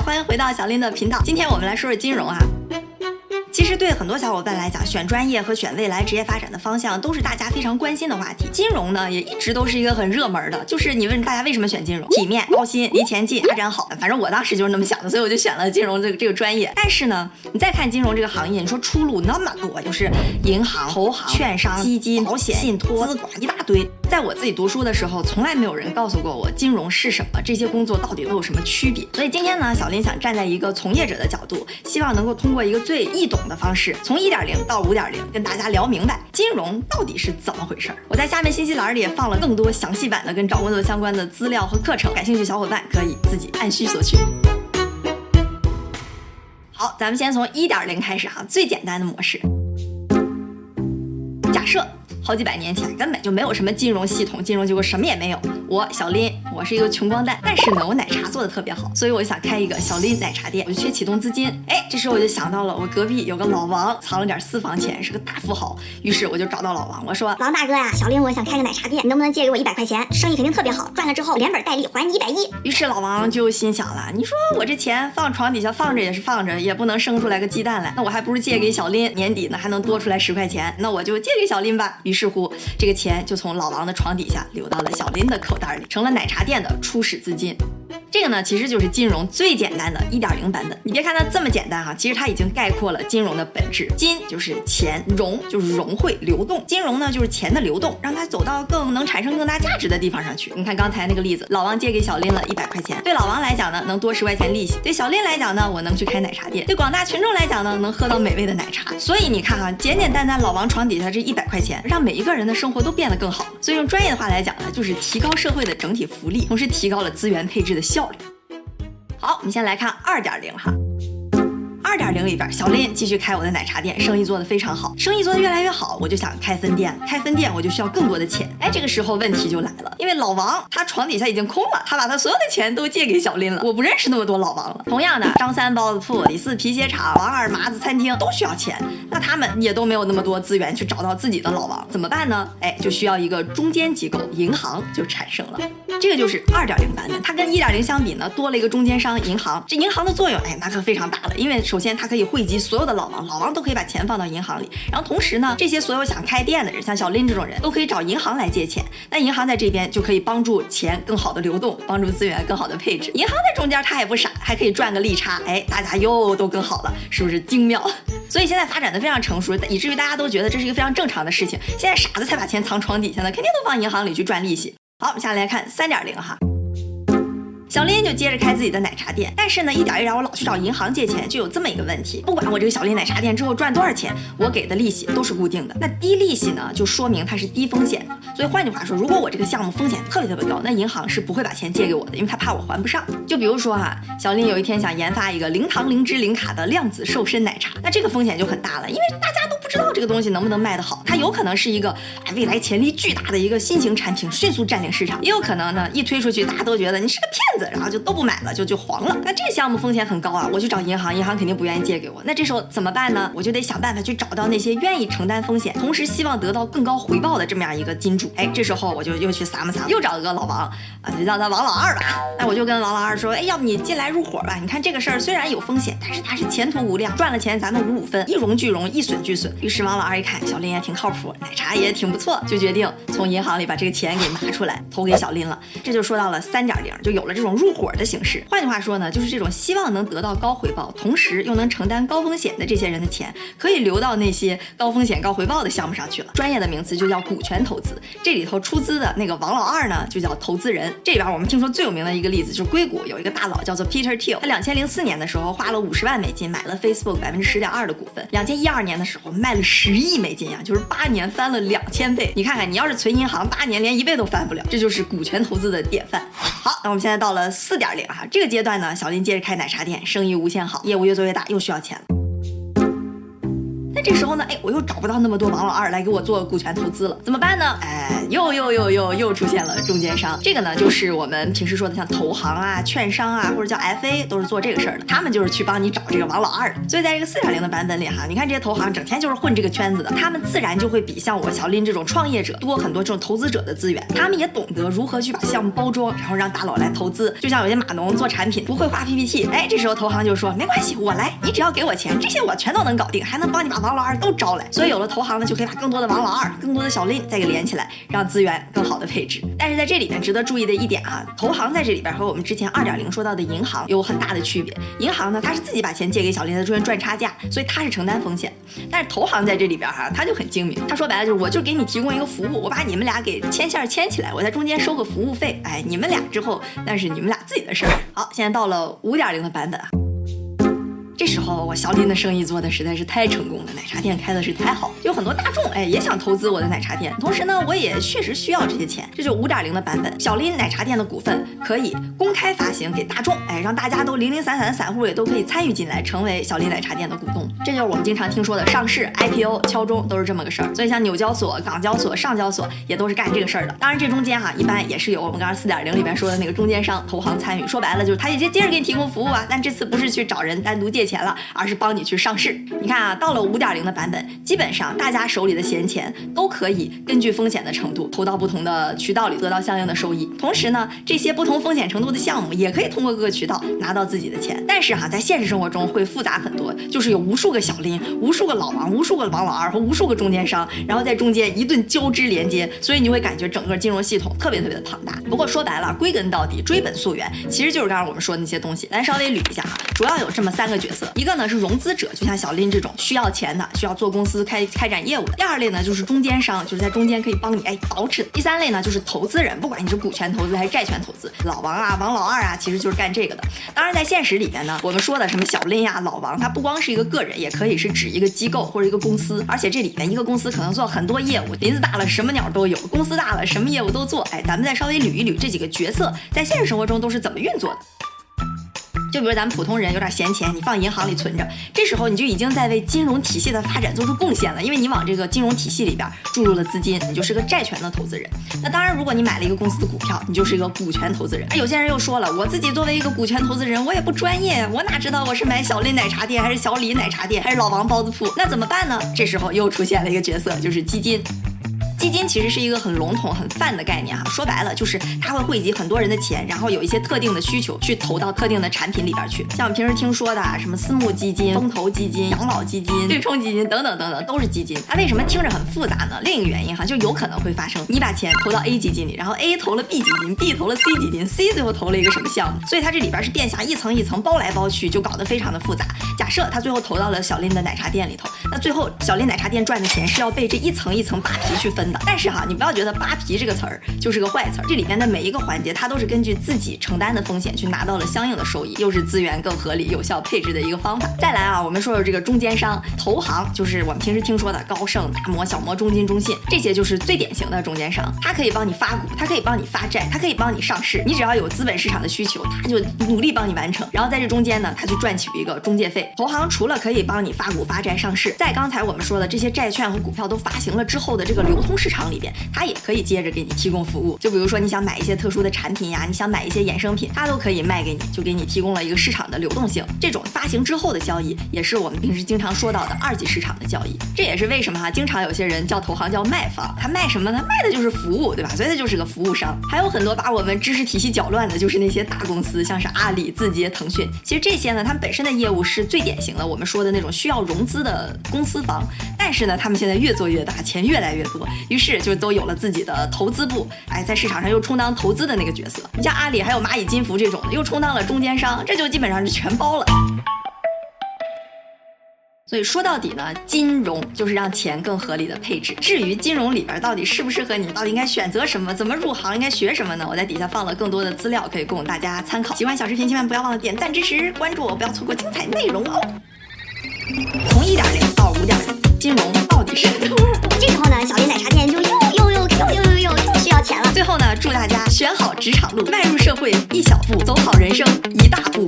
欢迎回到小林的频道。今天我们来说说金融啊。其实对很多小伙伴来讲，选专业和选未来职业发展的方向都是大家非常关心的话题。金融呢，也一直都是一个很热门的。就是你问大家为什么选金融，体面、高薪、离钱近、发展好。反正我当时就是那么想的，所以我就选了金融这个这个专业。但是呢，你再看金融这个行业，你说出路那么多，就是银行、投行、券商、基金、保险、信托、资管一大堆。在我自己读书的时候，从来没有人告诉过我金融是什么，这些工作到底都有什么区别。所以今天呢，小林想站在一个从业者的角度，希望能够通过一个最易懂的方式，从一点零到五点零，跟大家聊明白金融到底是怎么回事儿。我在下面信息栏里也放了更多详细版的跟找工作相关的资料和课程，感兴趣小伙伴可以自己按需索取。好，咱们先从一点零开始哈，最简单的模式。假设。好几百年前根本就没有什么金融系统，金融机构什么也没有。我小林，我是一个穷光蛋，但是呢，我奶茶做的特别好，所以我就想开一个小林奶茶店，我就缺启动资金。哎，这时候我就想到了，我隔壁有个老王，藏了点私房钱，是个大富豪。于是我就找到老王，我说：王大哥呀，小林我想开个奶茶店，你能不能借给我一百块钱？生意肯定特别好，赚了之后连本带利还你一百亿。于是老王就心想了，你说我这钱放床底下放着也是放着，也不能生出来个鸡蛋来，那我还不如借给小林，年底呢还能多出来十块钱，那我就借给小林吧。于是似乎，这个。钱就从老王的床底下流到了小林的口袋里，成了奶茶店的初始资金。这个呢，其实就是金融最简单的一点零版本。你别看它这么简单哈，其实它已经概括了金融的本质。金就是钱，融就是融汇流动。金融呢，就是钱的流动，让它走到更能产生更大价值的地方上去。你看刚才那个例子，老王借给小林了一百块钱，对老王来讲呢，能多十块钱利息；对小林来讲呢，我能去开奶茶店；对广大群众来讲呢，能喝到美味的奶茶。所以你看哈，简简单单老王床底下这一百块钱，让每一个人的生活都变得更好。所以用专业的话来讲呢，就是提高社会的整体福利，同时提高了资源配置的效效率。好，我们先来看二点零哈。二点零里边，小林继续开我的奶茶店，生意做得非常好，生意做得越来越好，我就想开分店，开分店我就需要更多的钱。哎，这个时候问题就来了，因为老王他床底下已经空了，他把他所有的钱都借给小林了，我不认识那么多老王了。同样的，张三包子铺、李四皮鞋厂、王二麻子餐厅都需要钱，那他们也都没有那么多资源去找到自己的老王，怎么办呢？哎，就需要一个中间机构，银行就产生了。这个就是二点零版本，它跟一点零相比呢，多了一个中间商银行。这银行的作用，哎，那可非常大了，因为首先它可以汇集所有的老王，老王都可以把钱放到银行里。然后同时呢，这些所有想开店的人，像小林这种人都可以找银行来借钱。那银行在这边就可以帮助钱更好的流动，帮助资源更好的配置。银行在中间，它也不傻，还可以赚个利差。哎，大家又都更好了，是不是精妙？所以现在发展的非常成熟，以至于大家都觉得这是一个非常正常的事情。现在傻子才把钱藏床底下呢，肯定都放银行里去赚利息。好，我们下来看三点零哈。小林就接着开自己的奶茶店，但是呢，一点一点我老去找银行借钱，就有这么一个问题：不管我这个小林奶茶店之后赚多少钱，我给的利息都是固定的。那低利息呢，就说明它是低风险。所以换句话说，如果我这个项目风险特别特别高，那银行是不会把钱借给我的，因为他怕我还不上。就比如说哈，小林有一天想研发一个零糖零脂零卡的量子瘦身奶茶，那这个风险就很大了，因为大家都不知道这个东西能不能卖得好，它有可能是一个未来潜力巨大的一个新型产品，迅速占领市场，也有可能呢一推出去，大家都觉得你是个骗子，然后就都不买。了就就黄了，那这项目风险很高啊，我去找银行，银行肯定不愿意借给我，那这时候怎么办呢？我就得想办法去找到那些愿意承担风险，同时希望得到更高回报的这么样一个金主。哎，这时候我就又去撒么撒，又找了个老王啊，就叫他王老二吧。那我就跟王老二说，哎，要不你进来入伙吧？你看这个事儿虽然有风险，但是它是前途无量，赚了钱咱们五五分，一荣俱荣，一损俱损。于是王老二一看小林也挺靠谱，奶茶也挺不错，就决定从银行里把这个钱给拿出来投给小林了。这就说到了三点零，就有了这种入伙的形式。换句话说呢。就是这种希望能得到高回报，同时又能承担高风险的这些人的钱，可以流到那些高风险高回报的项目上去了。专业的名词就叫股权投资。这里头出资的那个王老二呢，就叫投资人。这里边我们听说最有名的一个例子就是硅谷有一个大佬叫做 Peter Thiel，他两千零四年的时候花了五十万美金买了 Facebook 百分之十点二的股份，两千一二年的时候卖了十亿美金呀，就是八年翻了两千倍。你看看，你要是存银行，八年连一倍都翻不了，这就是股权投资的典范。好，那我们现在到了四点零哈，这个阶段呢，小林接着开奶茶店，生意无限好，业务越做越大，又需要钱了。这时候呢，哎，我又找不到那么多王老二来给我做股权投资了，怎么办呢？哎，又又又又又出现了中间商。这个呢，就是我们平时说的像投行啊、券商啊，或者叫 FA，都是做这个事儿的。他们就是去帮你找这个王老二。所以在这个四点零的版本里哈，你看这些投行整天就是混这个圈子的，他们自然就会比像我小林这种创业者多很多这种投资者的资源。他们也懂得如何去把项目包装，然后让大佬来投资。就像有些码农做产品不会画 PPT，哎，这时候投行就说没关系，我来，你只要给我钱，这些我全都能搞定，还能帮你把王老老二都招来。所以有了投行呢，就可以把更多的王老二、更多的小林再给连起来，让资源更好的配置。但是在这里面值得注意的一点啊，投行在这里边和我们之前二点零说到的银行有很大的区别。银行呢，它是自己把钱借给小林，在中间赚差价，所以它是承担风险。但是投行在这里边哈，他就很精明，他说白了就是我就给你提供一个服务，我把你们俩给牵线牵起来，我在中间收个服务费，哎，你们俩之后那是你们俩自己的事儿。好，现在到了五点零的版本啊。时候我小林的生意做的实在是太成功了，奶茶店开的是太好，有很多大众哎也想投资我的奶茶店，同时呢我也确实需要这些钱，这就五点零的版本，小林奶茶店的股份可以公开发行给大众，哎让大家都零零散散的散户也都可以参与进来，成为小林奶茶店的股东，这就是我们经常听说的上市 IPO 敲钟都是这么个事儿，所以像纽交所、港交所、上交所也都是干这个事儿的。当然这中间哈一般也是有我们刚刚四点零里边说的那个中间商投行参与，说白了就是他也接接着给你提供服务啊，但这次不是去找人单独借钱了，而是帮你去上市。你看啊，到了五点零的版本，基本上大家手里的闲钱都可以根据风险的程度投到不同的渠道里，得到相应的收益。同时呢，这些不同风险程度的项目也可以通过各个渠道拿到自己的钱。但是哈，在现实生活中会复杂很多，就是有无数个小林、无数个老王、无数个王老二和无数个中间商，然后在中间一顿交织连接，所以你会感觉整个金融系统特别特别的庞大。不过说白了，归根到底，追本溯源，其实就是刚刚我们说的那些东西。咱稍微捋一下哈，主要有这么三个角色，一个呢是融资者，就像小林这种需要钱的，需要做公司开开展业务的；第二类呢就是中间商，就是在中间可以帮你哎捯饬的；第三类呢就是投资人，不管你是股权投资还是债权投资，老王啊、王老二啊，其实就是干这个的。当然，在现实里面呢，我们说的什么小林呀、老王，他不光是一个个人，也可以是指一个机构或者一个公司，而且这里面一个公司可能做很多业务，林子大了什么鸟都有，公司大了什么业务都做。哎，咱们再稍微捋一捋这几个角色在现实生活中都是怎么运作的。就比如咱们普通人有点闲钱，你放银行里存着，这时候你就已经在为金融体系的发展做出贡献了，因为你往这个金融体系里边注入了资金，你就是个债权的投资人。那当然，如果你买了一个公司的股票，你就是一个股权投资人。有些人又说了，我自己作为一个股权投资人，我也不专业，我哪知道我是买小林奶茶店还是小李奶茶店还是老王包子铺？那怎么办呢？这时候又出现了一个角色，就是基金。基金其实是一个很笼统、很泛的概念哈，说白了就是它会汇集很多人的钱，然后有一些特定的需求去投到特定的产品里边去。像我们平时听说的啊什么私募基金、风投基金、养老基金、对冲基金等等等等，都是基金。它为什么听着很复杂呢？另一个原因哈，就有可能会发生你把钱投到 A 基金里，然后 A 投了 B 基金，B 投了 C 基金，C 最后投了一个什么项目？所以它这里边是殿下一层一层包来包去，就搞得非常的复杂。假设他最后投到了小林的奶茶店里头，那最后小林奶茶店赚的钱是要被这一层一层扒皮去分的。但是哈，你不要。觉得扒皮这个词儿就是个坏词儿，这里面的每一个环节，它都是根据自己承担的风险去拿到了相应的收益，又是资源更合理、有效配置的一个方法。再来啊，我们说说这个中间商、投行，就是我们平时听说的高盛、大摩、小摩、中金、中信，这些就是最典型的中间商。它可以帮你发股，它可以帮你发债，它可以帮你上市。你只要有资本市场的需求，它就努力帮你完成。然后在这中间呢，它去赚取一个中介费。投行除了可以帮你发股、发债、上市，在刚才我们说的这些债券和股票都发行了之后的这个流通市场里边，它也可以接着给你提供服务。就比如说你想买一些特殊的产品呀，你想买一些衍生品，它都可以卖给你，就给你提供了一个市场的流动性。这种发行之后的交易，也是我们平时经常说到的二级市场的交易。这也是为什么哈，经常有些人叫投行叫卖方，他卖什么呢？卖的就是服务，对吧？所以他就是个服务商。还有很多把我们知识体系搅乱的，就是那些大公司，像是阿里、字节、腾讯。其实这些呢，他们本身的业务是最典型的，我们说的那种需要融资的公司房。但是呢，他们现在越做越大，钱越来越多，于是就都有了自己的投资部。哎，在市场上又充当投资的那个角色。你像阿里还有蚂蚁金服这种，又充当了中间商，这就基本上是全包了。所以说到底呢，金融就是让钱更合理的配置。至于金融里边到底适不适合你，到底应该选择什么，怎么入行，应该学什么呢？我在底下放了更多的资料，可以供大家参考。喜欢小视频，千万不要忘了点赞支持，关注我，不要错过精彩内容哦。从一点零到五点零，金融到底是？这时候呢，小林奶茶店就又又又又又又又又需要钱了。最后呢，祝大家选好职场路，迈入社会一小步，走好人生一大步。